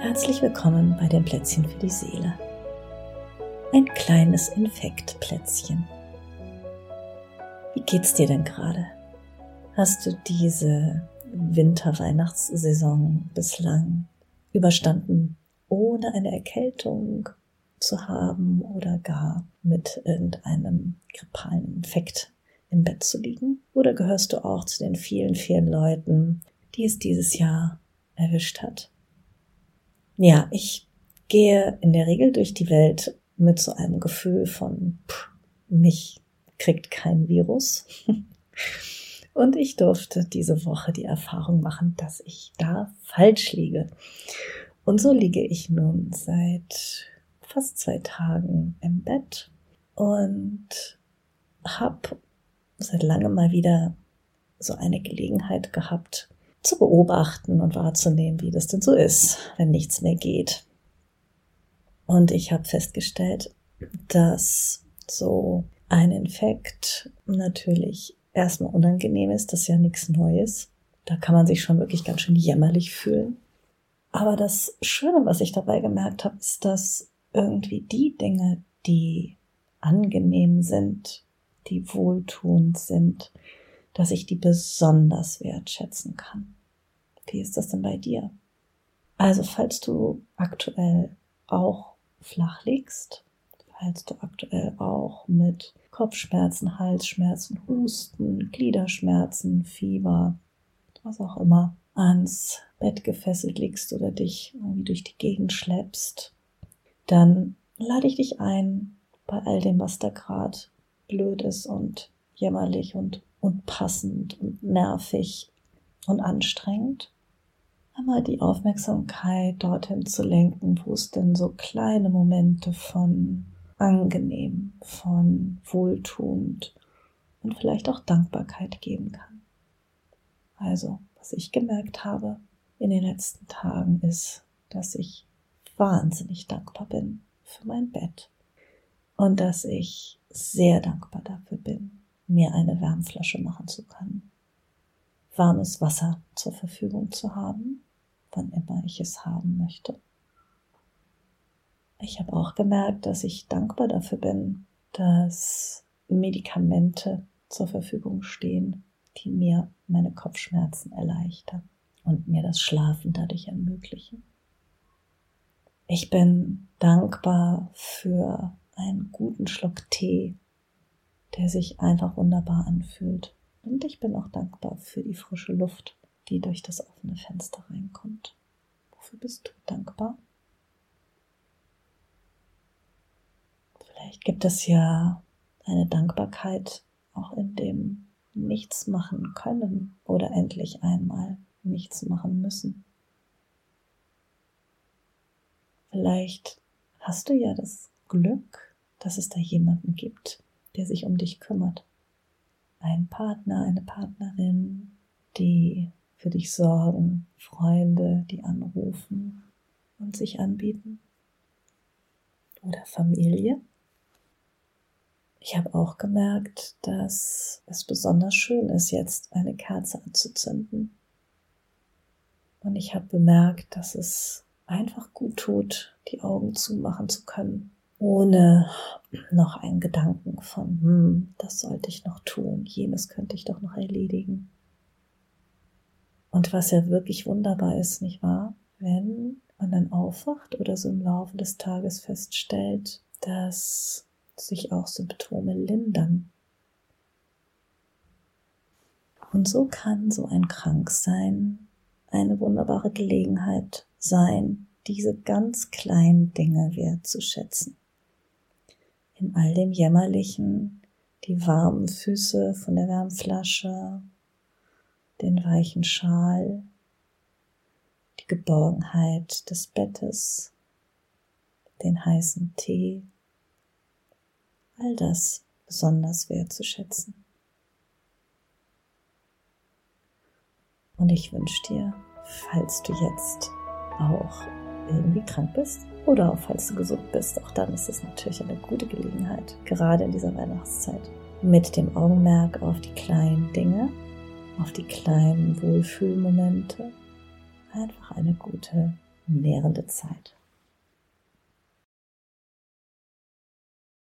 Herzlich willkommen bei dem Plätzchen für die Seele. Ein kleines Infektplätzchen. Wie geht's dir denn gerade? Hast du diese Winter-Weihnachtssaison bislang überstanden, ohne eine Erkältung zu haben oder gar mit irgendeinem grippalen Infekt im Bett zu liegen? Oder gehörst du auch zu den vielen, vielen Leuten, die es dieses Jahr erwischt hat? Ja, ich gehe in der Regel durch die Welt mit so einem Gefühl von, pff, mich kriegt kein Virus. Und ich durfte diese Woche die Erfahrung machen, dass ich da falsch liege. Und so liege ich nun seit fast zwei Tagen im Bett und habe seit langem mal wieder so eine Gelegenheit gehabt, zu beobachten und wahrzunehmen, wie das denn so ist, wenn nichts mehr geht. Und ich habe festgestellt, dass so ein Infekt natürlich erstmal unangenehm ist, das ist ja nichts Neues. Da kann man sich schon wirklich ganz schön jämmerlich fühlen. Aber das Schöne, was ich dabei gemerkt habe, ist, dass irgendwie die Dinge, die angenehm sind, die wohltuend sind, dass ich die besonders wertschätzen kann. Wie ist das denn bei dir? Also, falls du aktuell auch flach liegst, falls du aktuell auch mit Kopfschmerzen, Halsschmerzen, Husten, Gliederschmerzen, Fieber, was auch immer, ans Bett gefesselt liegst oder dich irgendwie durch die Gegend schleppst, dann lade ich dich ein, bei all dem, was da gerade blöd ist und jämmerlich und unpassend und nervig und anstrengend, einmal die Aufmerksamkeit dorthin zu lenken, wo es denn so kleine Momente von angenehm, von wohltuend und vielleicht auch Dankbarkeit geben kann. Also, was ich gemerkt habe in den letzten Tagen ist, dass ich wahnsinnig dankbar bin für mein Bett und dass ich sehr dankbar dafür bin, mir eine Wärmflasche machen zu können, warmes Wasser zur Verfügung zu haben, wann immer ich es haben möchte. Ich habe auch gemerkt, dass ich dankbar dafür bin, dass Medikamente zur Verfügung stehen, die mir meine Kopfschmerzen erleichtern und mir das Schlafen dadurch ermöglichen. Ich bin dankbar für einen guten Schluck Tee, der sich einfach wunderbar anfühlt. Und ich bin auch dankbar für die frische Luft, die durch das offene Fenster reinkommt. Wofür bist du dankbar? Vielleicht gibt es ja eine Dankbarkeit auch in dem nichts machen können oder endlich einmal nichts machen müssen. Vielleicht hast du ja das Glück, dass es da jemanden gibt, der sich um dich kümmert. Ein Partner, eine Partnerin, die für dich sorgen, Freunde, die anrufen und sich anbieten. Oder Familie. Ich habe auch gemerkt, dass es besonders schön ist, jetzt eine Kerze anzuzünden. Und ich habe bemerkt, dass es einfach gut tut, die Augen zumachen zu können ohne noch einen Gedanken von, hm, das sollte ich noch tun, jenes könnte ich doch noch erledigen. Und was ja wirklich wunderbar ist, nicht wahr? Wenn man dann aufwacht oder so im Laufe des Tages feststellt, dass sich auch Symptome lindern. Und so kann so ein Kranksein eine wunderbare Gelegenheit sein, diese ganz kleinen Dinge wertzuschätzen in all dem Jämmerlichen, die warmen Füße von der Wärmflasche, den weichen Schal, die Geborgenheit des Bettes, den heißen Tee, all das besonders wertzuschätzen. Und ich wünsche dir, falls du jetzt auch irgendwie krank bist, oder auch falls du gesund bist, auch dann ist es natürlich eine gute Gelegenheit, gerade in dieser Weihnachtszeit, mit dem Augenmerk auf die kleinen Dinge, auf die kleinen Wohlfühlmomente, einfach eine gute nährende Zeit.